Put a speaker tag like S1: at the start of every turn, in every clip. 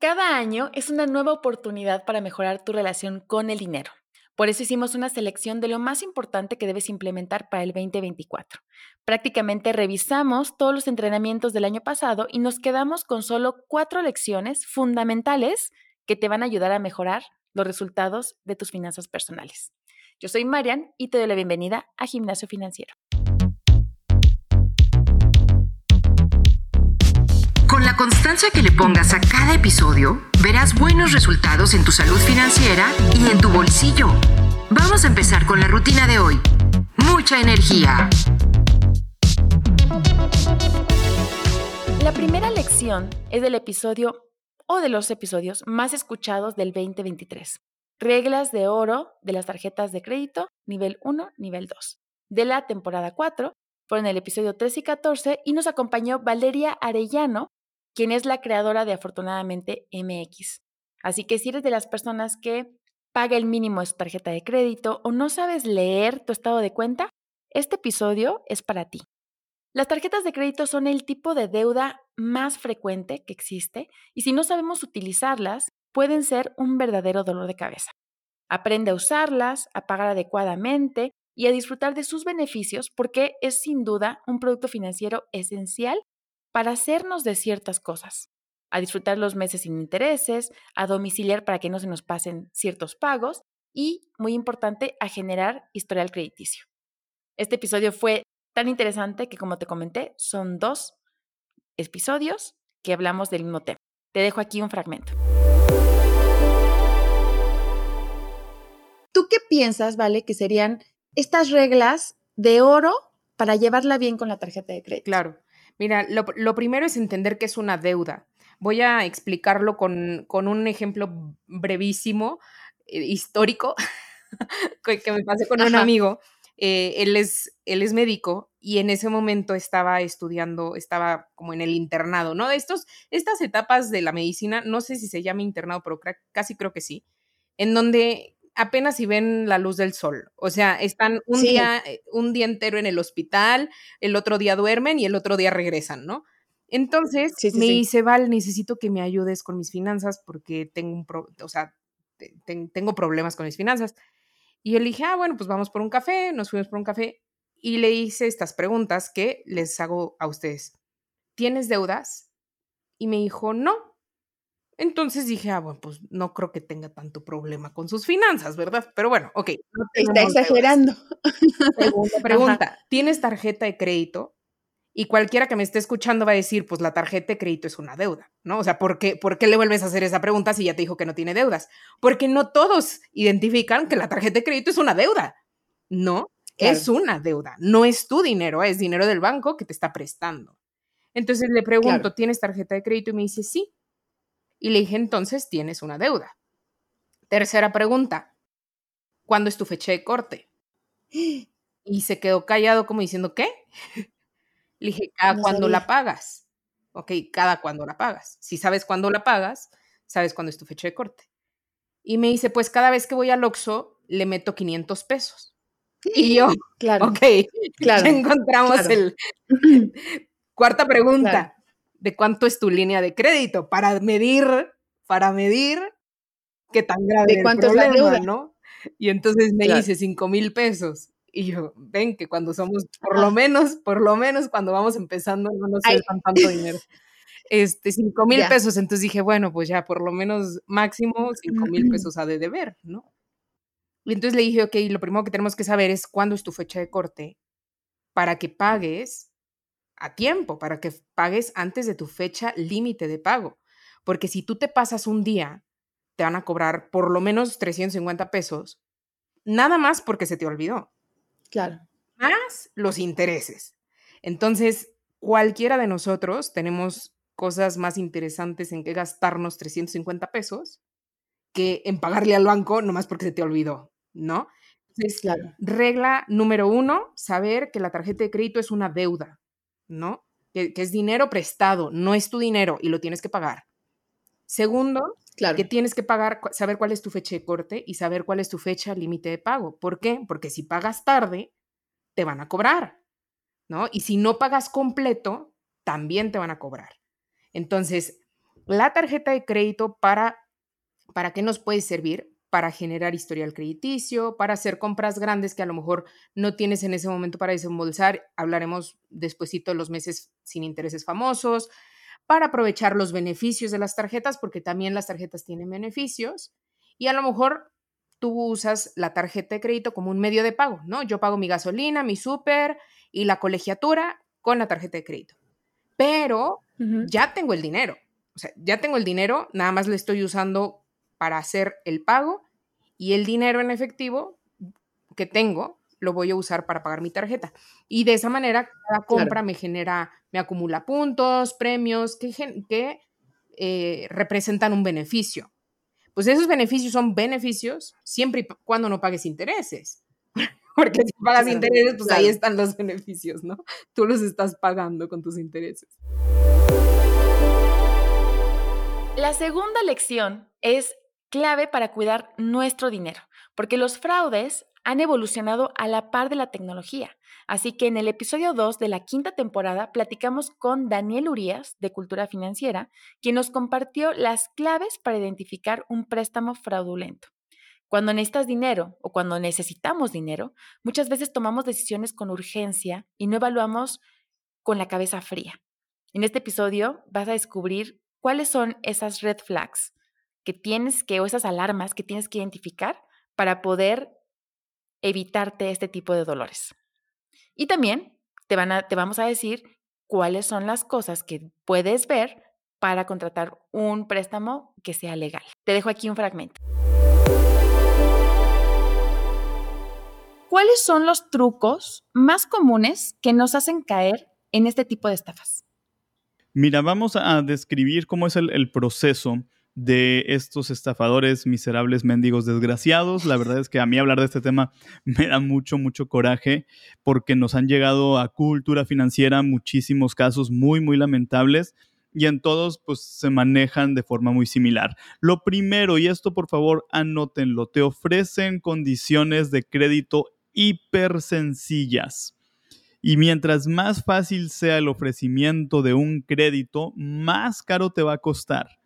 S1: Cada año es una nueva oportunidad para mejorar tu relación con el dinero. Por eso hicimos una selección de lo más importante que debes implementar para el 2024. Prácticamente revisamos todos los entrenamientos del año pasado y nos quedamos con solo cuatro lecciones fundamentales que te van a ayudar a mejorar los resultados de tus finanzas personales. Yo soy Marian y te doy la bienvenida a Gimnasio Financiero.
S2: Constancia que le pongas a cada episodio, verás buenos resultados en tu salud financiera y en tu bolsillo. Vamos a empezar con la rutina de hoy. Mucha energía.
S1: La primera lección es del episodio o de los episodios más escuchados del 2023. Reglas de oro de las tarjetas de crédito, nivel 1, nivel 2. De la temporada 4, fueron el episodio 3 y 14 y nos acompañó Valeria Arellano, quien es la creadora de Afortunadamente MX. Así que si eres de las personas que paga el mínimo de su tarjeta de crédito o no sabes leer tu estado de cuenta, este episodio es para ti. Las tarjetas de crédito son el tipo de deuda más frecuente que existe y si no sabemos utilizarlas, pueden ser un verdadero dolor de cabeza. Aprende a usarlas, a pagar adecuadamente y a disfrutar de sus beneficios porque es sin duda un producto financiero esencial para hacernos de ciertas cosas, a disfrutar los meses sin intereses, a domiciliar para que no se nos pasen ciertos pagos y, muy importante, a generar historial crediticio. Este episodio fue tan interesante que, como te comenté, son dos episodios que hablamos del mismo tema. Te dejo aquí un fragmento. ¿Tú qué piensas, Vale, que serían estas reglas de oro para llevarla bien con la tarjeta de crédito?
S3: Claro. Mira, lo, primero es entender que es una deuda. Voy a explicarlo con, un ejemplo brevísimo, eh, histórico, que me pasé con un amigo. Eh, él, es, él es médico y en ese momento estaba estudiando, estaba como en el internado, ¿no? De estos, estas etapas de la medicina, no sé si se llama internado, pero casi creo que sí, en donde apenas si ven la luz del sol. O sea, están un, día, eh, un día entero en el hospital, el otro día duermen y el otro día regresan, ¿no? Entonces me dice, Val, necesito que me ayudes con mis finanzas porque tengo un o sea, tengo problemas con mis finanzas. Y yo le dije, ah, bueno, pues vamos por un café, nos fuimos por un café y le hice estas preguntas que les hago a ustedes. ¿Tienes deudas? Y me dijo, no. Entonces dije, ah, bueno, pues no creo que tenga tanto problema con sus finanzas, ¿verdad? Pero bueno, ok.
S1: Está exagerando.
S3: Segunda pregunta, ¿tienes tarjeta de crédito? Y cualquiera que me esté escuchando va a decir, pues la tarjeta de crédito es una deuda, ¿no? O sea, ¿por qué, ¿por qué le vuelves a hacer esa pregunta si ya te dijo que no tiene deudas? Porque no todos identifican que la tarjeta de crédito es una deuda, ¿no? Es una deuda, no es tu dinero, es dinero del banco que te está prestando. Entonces le pregunto, ¿tienes tarjeta de crédito? Y me dice, sí. Y le dije, entonces tienes una deuda. Tercera pregunta, ¿cuándo es tu fecha de corte? Y se quedó callado como diciendo, ¿qué? Le dije, cada cuando la pagas. Ok, cada cuando la pagas. Si sabes cuándo la pagas, sabes cuándo es tu fecha de corte. Y me dice, pues cada vez que voy al Oxxo, le meto 500 pesos. Y yo, claro, ok, claro, encontramos el... Cuarta pregunta, de cuánto es tu línea de crédito para medir, para medir qué tan grave es el problema, ¿no? Y entonces me dice cinco mil pesos. Y yo, ven que cuando somos, por lo menos, por lo menos cuando vamos empezando, no nos sueltan tanto dinero. Este, cinco mil pesos. Entonces dije, bueno, pues ya, por lo menos máximo cinco mil pesos ha de deber, ¿no? Y entonces le dije, ok, lo primero que tenemos que saber es cuándo es tu fecha de corte para que pagues a tiempo, para que pagues antes de tu fecha límite de pago. Porque si tú te pasas un día, te van a cobrar por lo menos 350 pesos, nada más porque se te olvidó.
S1: Claro.
S3: Más los intereses. Entonces, cualquiera de nosotros tenemos cosas más interesantes en que gastarnos 350 pesos que en pagarle al banco nomás porque se te olvidó, ¿no? Entonces, claro. regla número uno, saber que la tarjeta de crédito es una deuda. ¿No? Que, es dinero prestado, no es tu dinero y lo tienes que pagar. Segundo, claro. que tienes que pagar, saber cuál es tu fecha de corte y saber cuál es tu fecha límite de pago. ¿Por qué? Porque si pagas tarde, te van a cobrar, ¿no? Y si no pagas completo, también te van a cobrar. Entonces, la tarjeta de crédito para, ¿para qué nos puede servir? Para generar historial crediticio, para hacer compras grandes que a lo mejor no tienes en ese momento para desembolsar. Hablaremos despuesito de los meses sin intereses famosos, para aprovechar los beneficios de las tarjetas, porque también las tarjetas tienen beneficios. Y a lo mejor tú usas la tarjeta de crédito como un medio de pago, ¿no? Yo pago mi gasolina, mi súper y la colegiatura con la tarjeta de crédito. Pero ya tengo el dinero. O sea, ya tengo el dinero, nada más lo estoy usando para hacer el pago y el dinero en efectivo que tengo lo voy a usar para pagar mi tarjeta. Y de esa manera, cada compra me genera, me acumula puntos, premios que, que eh, representan un beneficio. Pues esos beneficios son beneficios siempre y cuando no pagues intereses. Porque si pagas intereses, pues ahí están los beneficios, ¿no? Tú los estás pagando con tus intereses.
S1: La segunda lección es clave para cuidar nuestro dinero, porque los fraudes han evolucionado a la par de la tecnología. Así que en el episodio 2 de la quinta temporada platicamos con Daniel Urias de Cultura Financiera, quien nos compartió las claves para identificar un préstamo fraudulento. Cuando necesitas dinero o cuando necesitamos dinero, muchas veces tomamos decisiones con urgencia y no evaluamos con la cabeza fría. En este episodio vas a descubrir cuáles son esas red flags que tienes que, o esas alarmas que tienes que identificar para poder evitarte este tipo de dolores. Y también te, van a, te vamos a decir cuáles son las cosas que puedes ver para contratar un préstamo que sea legal. Te dejo aquí un fragmento. ¿Cuáles son los trucos más comunes que nos hacen caer en este tipo de estafas?
S4: Mira, vamos a describir cómo es el, el proceso de estos estafadores miserables, mendigos, desgraciados. La verdad es que a mí hablar de este tema me da mucho, mucho coraje porque nos han llegado a cultura financiera muchísimos casos muy, muy lamentables y en todos pues se manejan de forma muy similar. Lo primero, y esto por favor anótenlo, te ofrecen condiciones de crédito hiper sencillas. Y mientras más fácil sea el ofrecimiento de un crédito, más caro te va a costar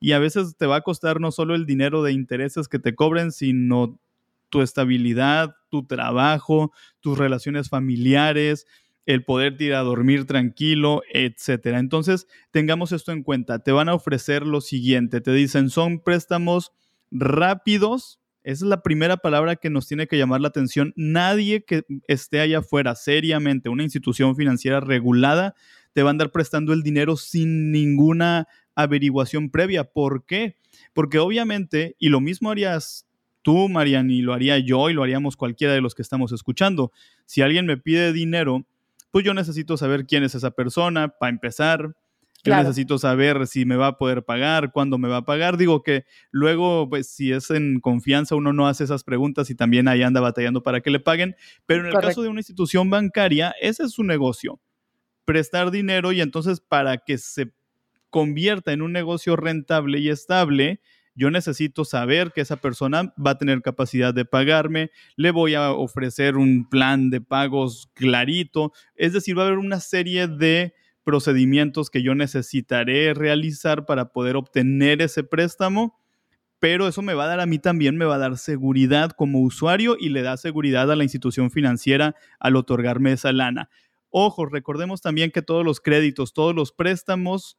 S4: y a veces te va a costar no solo el dinero de intereses que te cobren, sino tu estabilidad, tu trabajo, tus relaciones familiares, el poder ir a dormir tranquilo, etcétera. Entonces, tengamos esto en cuenta. Te van a ofrecer lo siguiente, te dicen, son préstamos rápidos. Esa es la primera palabra que nos tiene que llamar la atención. Nadie que esté allá afuera seriamente, una institución financiera regulada, te va a andar prestando el dinero sin ninguna averiguación previa. ¿Por qué? Porque obviamente, y lo mismo harías tú, Marian, y lo haría yo, y lo haríamos cualquiera de los que estamos escuchando. Si alguien me pide dinero, pues yo necesito saber quién es esa persona, para empezar. Yo necesito saber si me va a poder pagar, cuándo me va a pagar. Digo que luego, pues si es en confianza, uno no hace esas preguntas y también ahí anda batallando para que le paguen. Pero en el caso de una institución bancaria, ese es su negocio. Prestar dinero y entonces para que se convierta en un negocio rentable y estable, yo necesito saber que esa persona va a tener capacidad de pagarme, le voy a ofrecer un plan de pagos clarito, es decir, va a haber una serie de procedimientos que yo necesitaré realizar para poder obtener ese préstamo, pero eso me va a dar a mí también, me va a dar seguridad como usuario y le da seguridad a la institución financiera al otorgarme esa lana. Ojo, recordemos también que todos los créditos, todos los préstamos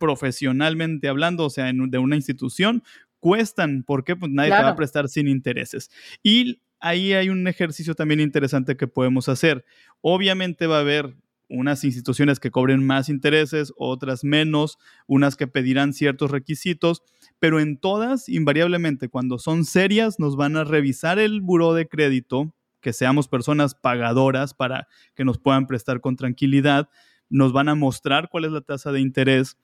S4: profesionalmente hablando, o sea, de una institución, cuestan. porque Pues nadie te va a prestar sin intereses. Y ahí hay un ejercicio también interesante que podemos hacer. Obviamente va a haber unas instituciones que cobren más intereses, otras menos, unas que pedirán ciertos requisitos, pero en todas, invariablemente, cuando son serias, nos van a revisar el buró de crédito, que seamos personas pagadoras para que nos puedan prestar con tranquilidad, nos van a mostrar cuál es la tasa de interés,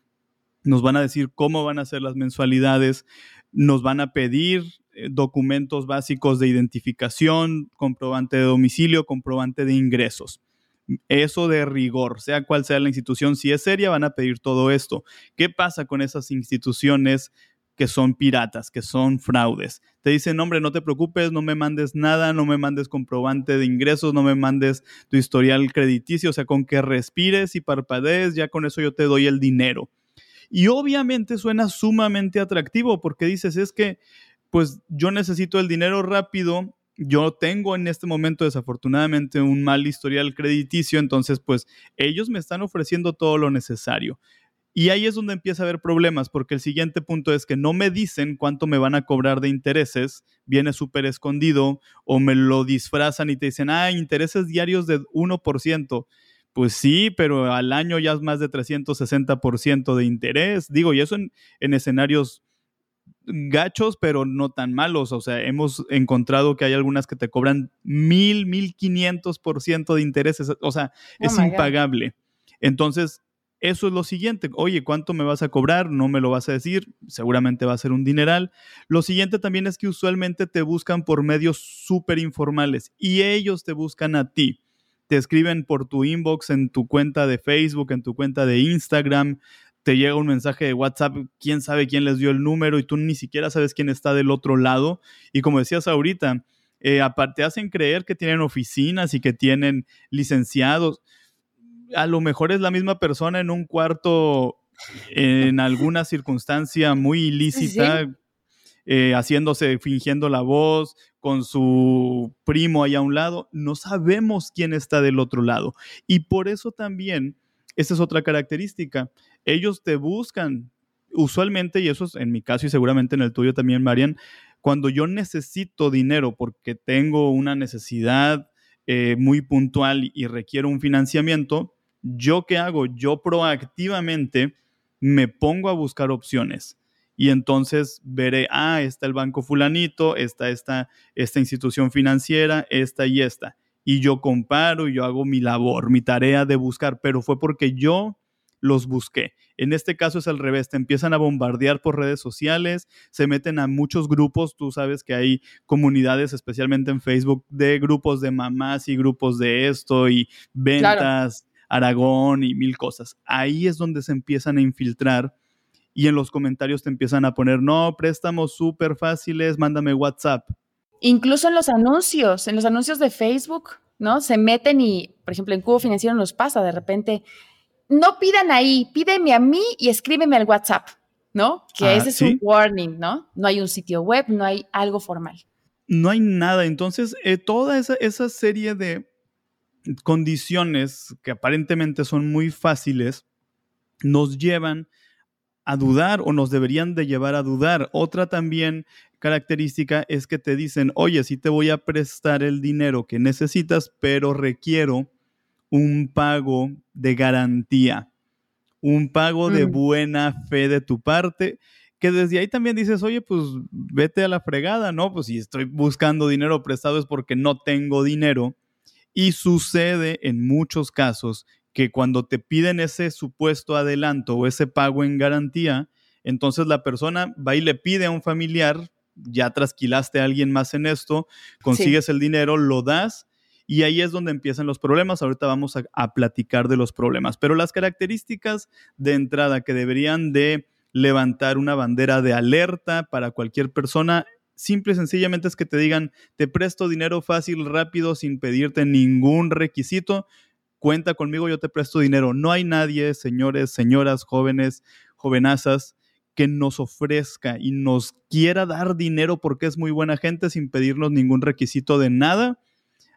S4: nos van a decir cómo van a ser las mensualidades, nos van a pedir eh, documentos básicos de identificación, comprobante de domicilio, comprobante de ingresos. Eso de rigor, sea cual sea la institución, si es seria, van a pedir todo esto. ¿Qué pasa con esas instituciones que son piratas, que son fraudes? Te dicen, hombre, no te preocupes, no me mandes nada, no me mandes comprobante de ingresos, no me mandes tu historial crediticio, o sea, con que respires y parpadees, ya con eso yo te doy el dinero Y obviamente suena sumamente atractivo porque dices, es que pues yo necesito el dinero rápido, yo tengo en este momento desafortunadamente un mal historial crediticio, entonces pues ellos me están ofreciendo todo lo necesario. Y ahí es donde empieza a haber problemas, porque el siguiente punto es que no me dicen cuánto me van a cobrar de intereses, viene súper escondido, o me lo disfrazan y te dicen, ah, intereses diarios de 1%. Pues sí, pero al año ya es más de 360% de interés. Digo, y eso en, en escenarios gachos, pero no tan malos. O sea, hemos encontrado que hay algunas que te cobran mil, mil quinientos por ciento de intereses. O sea, oh es impagable. Entonces, eso es lo siguiente. Oye, ¿cuánto me vas a cobrar? No me lo vas a decir. Seguramente va a ser un dineral. Lo siguiente también es que usualmente te buscan por medios súper informales y ellos te buscan a ti. Te escriben por tu inbox en tu cuenta de Facebook, en tu cuenta de Instagram, te llega un mensaje de WhatsApp, quién sabe quién les dio el número y tú ni siquiera sabes quién está del otro lado. Y como decías ahorita, eh, aparte hacen creer que tienen oficinas y que tienen licenciados. A lo mejor es la misma persona en un cuarto en alguna circunstancia muy ilícita, eh, haciéndose, fingiendo la voz, con su primo ahí a un lado. No sabemos quién está del otro lado. Y por eso también, esta es otra característica, ellos te buscan. Usualmente, y eso es en mi caso y seguramente en el tuyo también, Marian, cuando yo necesito dinero porque tengo una necesidad eh, muy puntual y requiero un financiamiento, ¿yo qué hago? Yo proactivamente me pongo a buscar opciones y entonces veré, ah, está el banco fulanito, está esta, esta institución financiera, esta y esta. Y yo comparo y yo hago mi labor, mi tarea de buscar, pero fue porque yo los busqué. En este caso es al revés, te empiezan a bombardear por redes sociales, se meten a muchos grupos, tú sabes que hay comunidades, especialmente en Facebook, de grupos de mamás y grupos de esto y ventas, Aragón y mil cosas. Ahí es donde se empiezan a infiltrar y en los comentarios te empiezan a poner, no, préstamos súper fáciles, mándame WhatsApp.
S1: Incluso en los anuncios, en los anuncios de Facebook, ¿no? Se meten y, por ejemplo, en Cubo Financiero nos pasa de repente, no pidan ahí, pídeme a mí y escríbeme al WhatsApp, ¿no? Que ah, ese es un warning, ¿no? No hay un sitio web, no hay algo formal.
S4: No hay nada. Entonces, eh, toda esa, esa serie de condiciones que aparentemente son muy fáciles nos llevan a dudar o nos deberían de llevar a dudar. Otra también característica es que te dicen, oye, sí te voy a prestar el dinero que necesitas, pero requiero un pago de garantía, un pago de mm. buena fe de tu parte, que desde ahí también dices, oye, pues vete a la fregada, ¿no? Pues si estoy buscando dinero prestado es porque no tengo dinero. Y sucede en muchos casos que cuando te piden ese supuesto adelanto o ese pago en garantía, entonces la persona va y le pide a un familiar, ya trasquilaste a alguien más en esto, consigues el dinero, lo das y ahí es donde empiezan los problemas. Ahorita vamos a, platicar de los problemas. Pero las características de entrada que deberían de levantar una bandera de alerta para cualquier persona simple y sencillamente es que te digan, te presto dinero fácil, rápido, sin pedirte ningún requisito, cuenta conmigo, yo te presto dinero. No hay nadie, señores, señoras, jóvenes, jovenazas, que nos ofrezca y nos quiera dar dinero porque es muy buena gente sin pedirnos ningún requisito de nada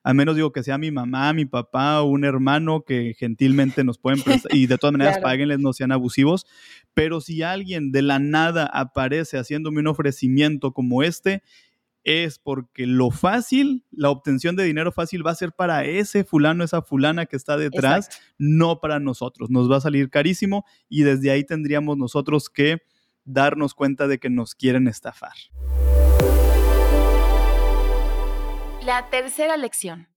S4: a menos digo que sea mi mamá, mi papá o un hermano que gentilmente nos pueden prestar y de todas maneras claro. páguenles, no sean abusivos. Pero si alguien de la nada aparece haciéndome un ofrecimiento como este, es porque lo fácil, la obtención de dinero fácil va a ser para ese fulano, esa fulana que está detrás, no para nosotros. Nos va a salir carísimo y desde ahí tendríamos nosotros que darnos cuenta de que nos quieren estafar.
S1: La tercera lección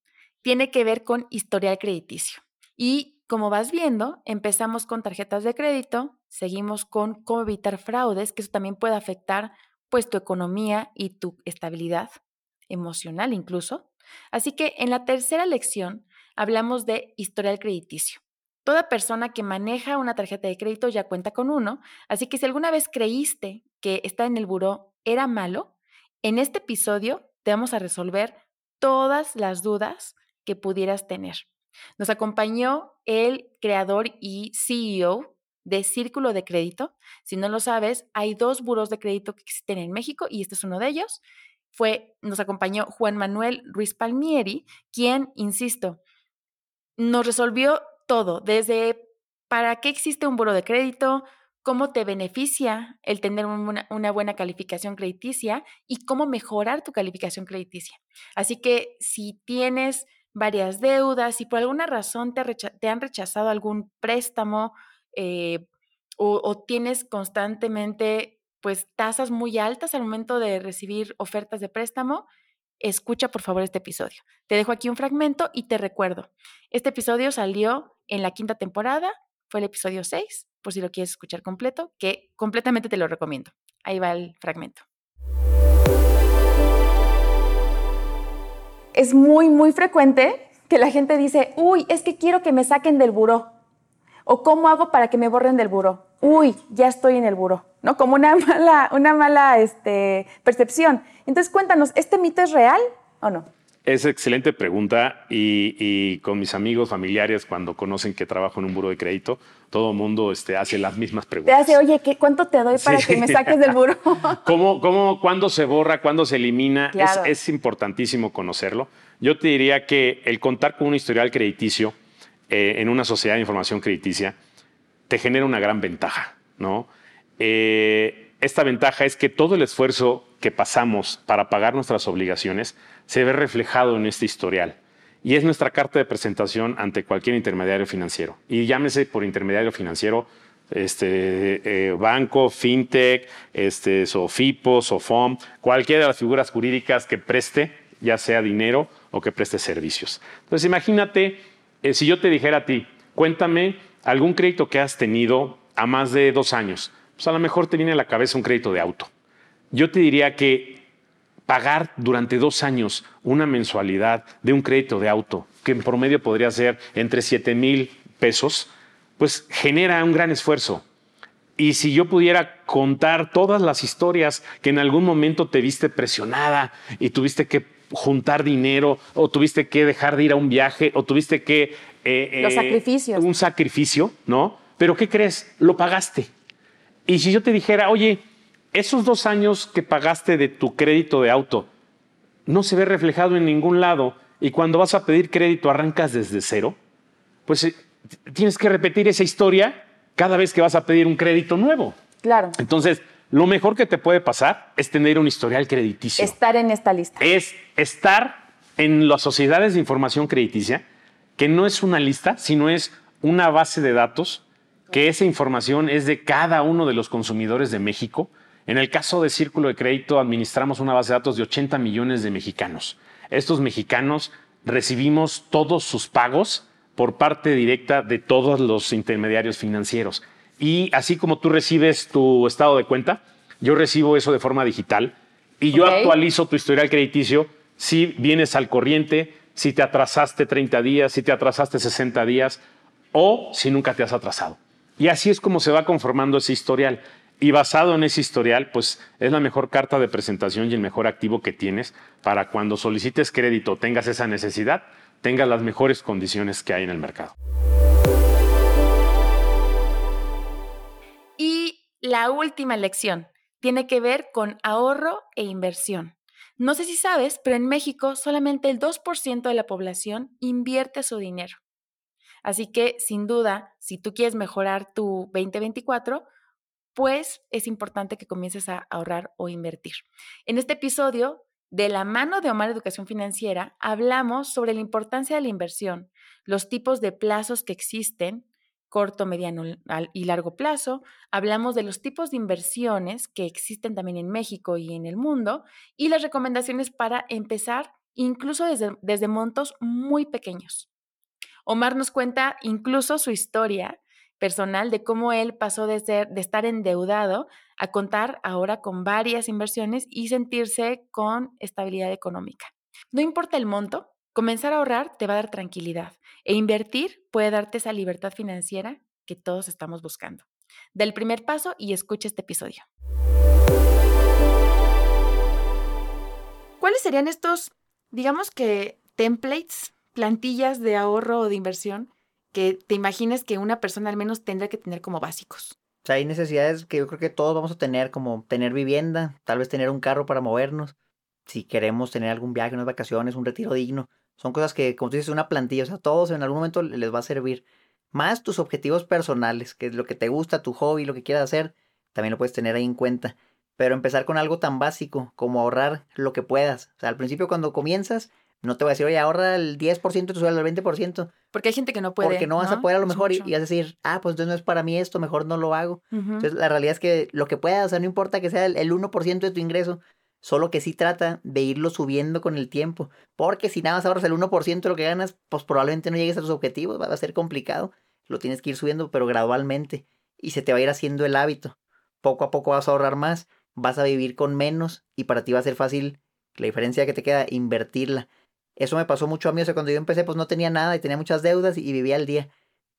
S1: tiene que ver con historial crediticio. Y como vas viendo, empezamos con tarjetas de crédito, seguimos con cómo evitar fraudes, que eso también puede afectar pues tu economía y tu estabilidad emocional incluso. Así que en la tercera lección hablamos de historial crediticio. Toda persona que maneja una tarjeta de crédito ya cuenta con uno, así que si alguna vez creíste que estar en el buró era malo, en este episodio te vamos a resolver todas las dudas que pudieras tener. Nos acompañó el creador y CEO de Círculo de Crédito. Si no lo sabes, hay dos buros de crédito que existen en México y este es uno de ellos. Fue, nos acompañó Juan Manuel Ruiz Palmieri, quien, insisto, nos resolvió todo, desde para qué existe un buro de crédito, cómo te beneficia el tener una, buena calificación crediticia y cómo mejorar tu calificación crediticia. Así que si tienes varias deudas, si por alguna razón te han rechazado algún préstamo eh, o, tienes constantemente pues tasas muy altas al momento de recibir ofertas de préstamo, escucha por favor este episodio. Te dejo aquí un fragmento y te recuerdo, este episodio salió en la quinta temporada, fue el episodio 6, por si lo quieres escuchar completo, que completamente te lo recomiendo. Ahí va el fragmento. Es muy, muy frecuente que la gente dice, uy, es que quiero que me saquen del buró. ¿O cómo hago para que me borren del buró? Uy, ya estoy en el buró, ¿no? Como una mala, una mala este, percepción. Entonces, cuéntanos, ¿este mito es real o no?
S5: Es excelente pregunta y, con mis amigos, familiares, cuando conocen que trabajo en un buro de crédito, todo el mundo este, hace las mismas preguntas.
S1: Te hace, oye, ¿qué, ¿cuánto te doy para que me saques del buro?
S5: ¿Cómo, cómo, ¿Cuándo se borra? ¿Cuándo se elimina? Es, es, importantísimo conocerlo. Yo te diría que el contar con un historial crediticio eh, en una sociedad de información crediticia te genera una gran ventaja, ¿no? Eh, esta ventaja es que todo el esfuerzo que pasamos para pagar nuestras obligaciones se ve reflejado en este historial. Y es nuestra carta de presentación ante cualquier intermediario financiero. Y llámese por intermediario financiero este, eh, banco, fintech, este, SOFIPO, SOFOM, cualquiera de las figuras jurídicas que preste, ya sea dinero o que preste servicios. Entonces imagínate, eh, si yo te dijera a ti, cuéntame algún crédito que has tenido a más de dos años, pues a lo mejor te viene a la cabeza un crédito de auto. Yo te diría que pagar durante dos años una mensualidad de un crédito de auto, que en promedio podría ser entre 7 mil pesos, pues genera un gran esfuerzo. Y si yo pudiera contar todas las historias que en algún momento te viste presionada y tuviste que juntar dinero o tuviste que dejar de ir a un viaje o tuviste que...
S1: Eh, Los eh, sacrificios.
S5: Un sacrificio, ¿no? Pero ¿qué crees? Lo pagaste. Y si yo te dijera, oye, esos dos años que pagaste de tu crédito de auto no se ve reflejado en ningún lado y cuando vas a pedir crédito arrancas desde cero, pues eh, tienes que repetir esa historia cada vez que vas a pedir un crédito nuevo.
S1: Claro.
S5: Entonces, lo mejor que te puede pasar es tener un historial crediticio.
S1: Estar en esta lista.
S5: Es estar en las sociedades de información crediticia, que no es una lista, sino es una base de datos, que esa información es de cada uno de los consumidores de México en el caso de Círculo de Crédito, administramos una base de datos de 80 millones de mexicanos. Estos mexicanos recibimos todos sus pagos por parte directa de todos los intermediarios financieros. Y así como tú recibes tu estado de cuenta, yo recibo eso de forma digital y yo actualizo tu historial crediticio si vienes al corriente, si te atrasaste 30 días, si te atrasaste 60 días o si nunca te has atrasado. Y así es como se va conformando ese historial. Y basado en ese historial, pues es la mejor carta de presentación y el mejor activo que tienes para cuando solicites crédito, tengas esa necesidad, tengas las mejores condiciones que hay en el mercado.
S1: La última lección tiene que ver con ahorro e inversión. No sé si sabes, pero en México solamente el 2% de la población invierte su dinero. Así que, sin duda, si tú quieres mejorar tu 2024, pues es importante que comiences a ahorrar o invertir. En este episodio, de la mano de Omar Educación Financiera, hablamos sobre la importancia de la inversión, los tipos de plazos que existen, corto, mediano y largo plazo. Hablamos de los tipos de inversiones que existen también en México y en el mundo y las recomendaciones para empezar incluso desde, desde montos muy pequeños. Omar nos cuenta incluso su historia personal de cómo él pasó de, ser, de estar endeudado a contar ahora con varias inversiones y sentirse con estabilidad económica. No importa el monto, comenzar a ahorrar te va a dar tranquilidad e invertir puede darte esa libertad financiera que todos estamos buscando. Del primer paso y escucha este episodio. ¿Cuáles serían estos, digamos que, templates, plantillas de ahorro o de inversión que te imagines que una persona al menos tendrá que tener como básicos.
S6: O sea, hay necesidades que yo creo que todos vamos a tener, como tener vivienda, tal vez tener un carro para movernos, si queremos tener algún viaje, unas vacaciones, un retiro digno. Son cosas que, como tú dices, una plantilla, o sea, a todos en algún momento les va a servir. Más tus objetivos personales, que es lo que te gusta, tu hobby, lo que quieras hacer, también lo puedes tener ahí en cuenta. Pero empezar con algo tan básico como ahorrar lo que puedas. O sea, al principio cuando comienzas, no te voy a decir, oye, ahorra el 10% de tu sueldo, el 20%.
S1: Porque hay gente que no puede.
S6: Porque no, vas a poder a lo mejor y, vas a decir, ah, pues entonces no es para mí esto, mejor no lo hago. Entonces la realidad es que lo que puedas, o sea, no importa que sea el, 1% de tu ingreso, solo que sí trata de irlo subiendo con el tiempo. Porque si nada más ahorras el 1% de lo que ganas, pues probablemente no llegues a tus objetivos, va a ser complicado. Lo tienes que ir subiendo, pero gradualmente. Y se te va a ir haciendo el hábito. Poco a poco vas a ahorrar más, vas a vivir con menos y para ti va a ser fácil, la diferencia que te queda, invertirla. Eso me pasó mucho a mí, o sea, cuando yo empecé pues no tenía nada y tenía muchas deudas y vivía al día.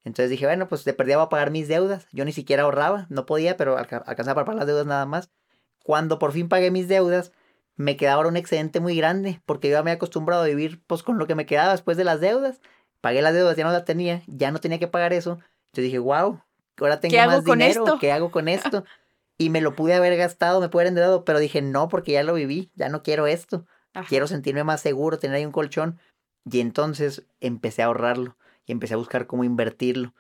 S6: Entonces dije, bueno, pues de perdía a pagar mis deudas. Yo ni siquiera ahorraba, no podía, pero alcanzaba para pagar las deudas nada más. Cuando por fin pagué mis deudas, me quedaba ahora un excedente muy grande, porque yo ya me había acostumbrado a vivir pues con lo que me quedaba después de las deudas. Pagué las deudas, ya no las tenía, ya no tenía que pagar eso. Entonces dije, wow, ahora tengo más dinero, ¿qué hago con esto? y me lo pude haber gastado, me pude haber endeudado, pero dije, no, porque ya lo viví, ya no quiero esto. Quiero sentirme más seguro, tener ahí un colchón. Y entonces empecé a ahorrarlo y empecé a buscar cómo invertirlo.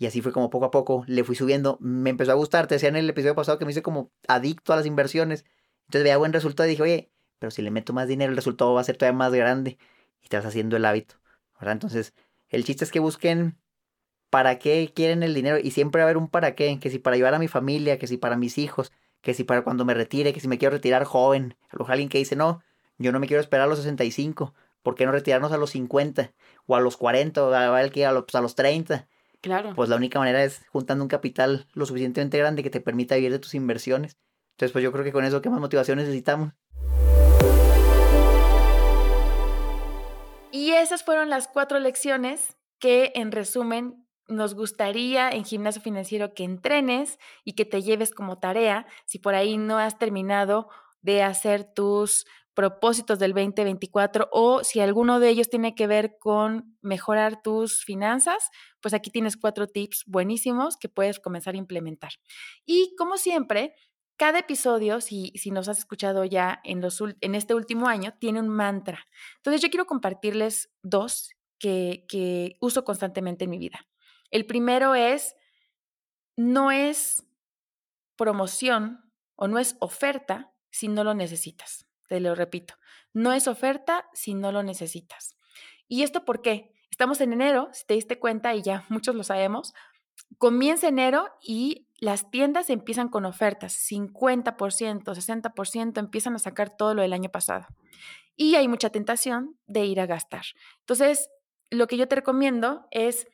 S6: Y así fue como poco a poco le fui subiendo. Me empezó a gustar. Te decía en el episodio pasado que me hice como adicto a las inversiones. Entonces veía buen resultado y dije, oye, pero si le meto más dinero, el resultado va a ser todavía más grande. Y te vas haciendo el hábito. Entonces, el chiste es que busquen para qué quieren el dinero. Y siempre va a haber un para qué. Que si para ayudar a mi familia, que si para mis hijos, que si para cuando me retire, que si me quiero retirar joven. A lo alguien que dice, no, yo no me quiero esperar a los 65. ¿Por qué no retirarnos a los 50? O a los 40, o a, que a, los, pues, a los 30.
S1: Claro.
S6: Pues la única manera es juntando un capital lo suficientemente grande que te permita vivir de tus inversiones. Entonces, pues yo creo que con eso, ¿qué más motivación necesitamos?
S1: Y esas fueron las cuatro lecciones que, en resumen, nos gustaría en gimnasio financiero que entrenes y que te lleves como tarea si por ahí no has terminado de hacer tus propósitos del 2024 o si alguno de ellos tiene que ver con mejorar tus finanzas, pues aquí tienes cuatro tips buenísimos que puedes comenzar a implementar. Y como siempre, cada episodio, si, si nos has escuchado ya en, los, en este último año, tiene un mantra. Entonces yo quiero compartirles dos que, que uso constantemente en mi vida. El primero es, no es promoción o no es oferta si no lo necesitas. Te lo repito, no es oferta si no lo necesitas. ¿Y esto por qué? Estamos en enero, si te diste cuenta y ya muchos lo sabemos, comienza enero y las tiendas empiezan con ofertas, 50%, 60%, empiezan a sacar todo lo del año pasado. Y hay mucha tentación de ir a gastar. Entonces, lo que yo te recomiendo es,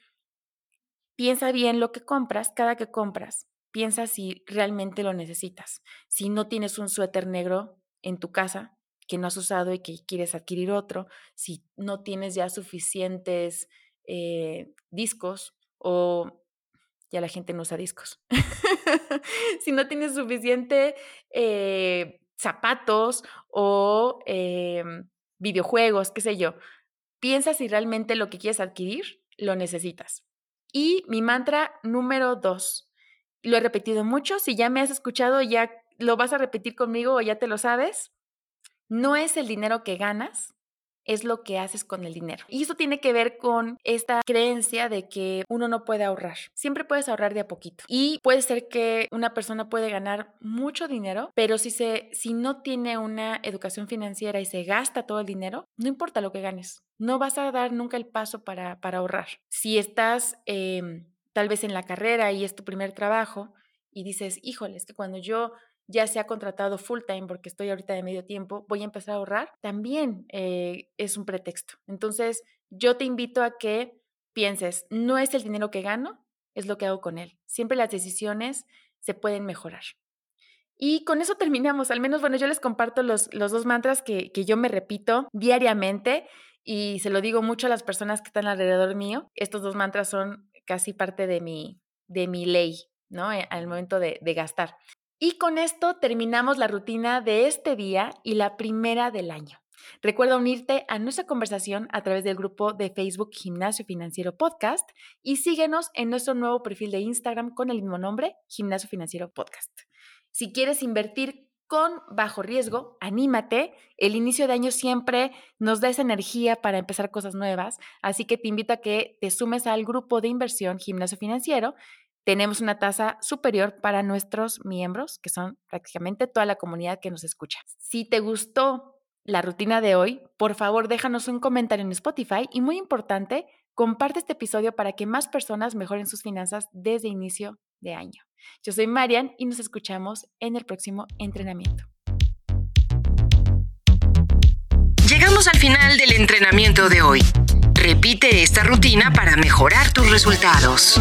S1: piensa bien lo que compras, cada que compras, piensa si realmente lo necesitas. Si no tienes un suéter negro en tu casa que no has usado y que quieres adquirir otro, si no tienes ya suficientes eh, discos o ya la gente no usa discos, si no tienes suficiente eh, zapatos o em, videojuegos, qué sé yo, piensa si realmente lo que quieres adquirir lo necesitas. Y mi mantra número dos, lo he repetido mucho, si ya me has escuchado ya lo vas a repetir conmigo o ya te lo sabes, no es el dinero que ganas, es lo que haces con el dinero. Y eso tiene que ver con esta creencia de que uno no puede ahorrar. Siempre puedes ahorrar de a poquito. Y puede ser que una persona puede ganar mucho dinero, pero si, se, si no tiene una educación financiera y se gasta todo el dinero, no importa lo que ganes. No vas a dar nunca el paso para, para ahorrar. Si estás em, tal vez en la carrera y es tu primer trabajo y dices, híjole, es que cuando yo ya sea contratado full time porque estoy ahorita de medio tiempo, voy a empezar a ahorrar, también eh, es un pretexto. Entonces, yo te invito a que pienses, no es el dinero que gano, es lo que hago con él. Siempre las decisiones se pueden mejorar. Y con eso terminamos. Al menos, bueno, yo les comparto los, los dos mantras que, que yo me repito diariamente y se lo digo mucho a las personas que están alrededor mío. Estos dos mantras son casi parte de mi, de mi ley, ¿no? Eh, al momento de, de gastar. Y con esto terminamos la rutina de este día y la primera del año. Recuerda unirte a nuestra conversación a través del grupo de Facebook Gimnasio Financiero Podcast y síguenos en nuestro nuevo perfil de Instagram con el mismo nombre, Gimnasio Financiero Podcast. Si quieres invertir con bajo riesgo, anímate. El inicio de año siempre nos da esa energía para empezar cosas nuevas, así que te invito a que te sumes al grupo de inversión Gimnasio Financiero. Tenemos una tasa superior para nuestros miembros, que son prácticamente toda la comunidad que nos escucha. Si te gustó la rutina de hoy, por favor déjanos un comentario en Spotify y muy importante, comparte este episodio para que más personas mejoren sus finanzas desde inicio de año. Yo soy Marian y nos escuchamos en el próximo entrenamiento.
S2: Llegamos al final del entrenamiento de hoy. Repite esta rutina para mejorar tus resultados.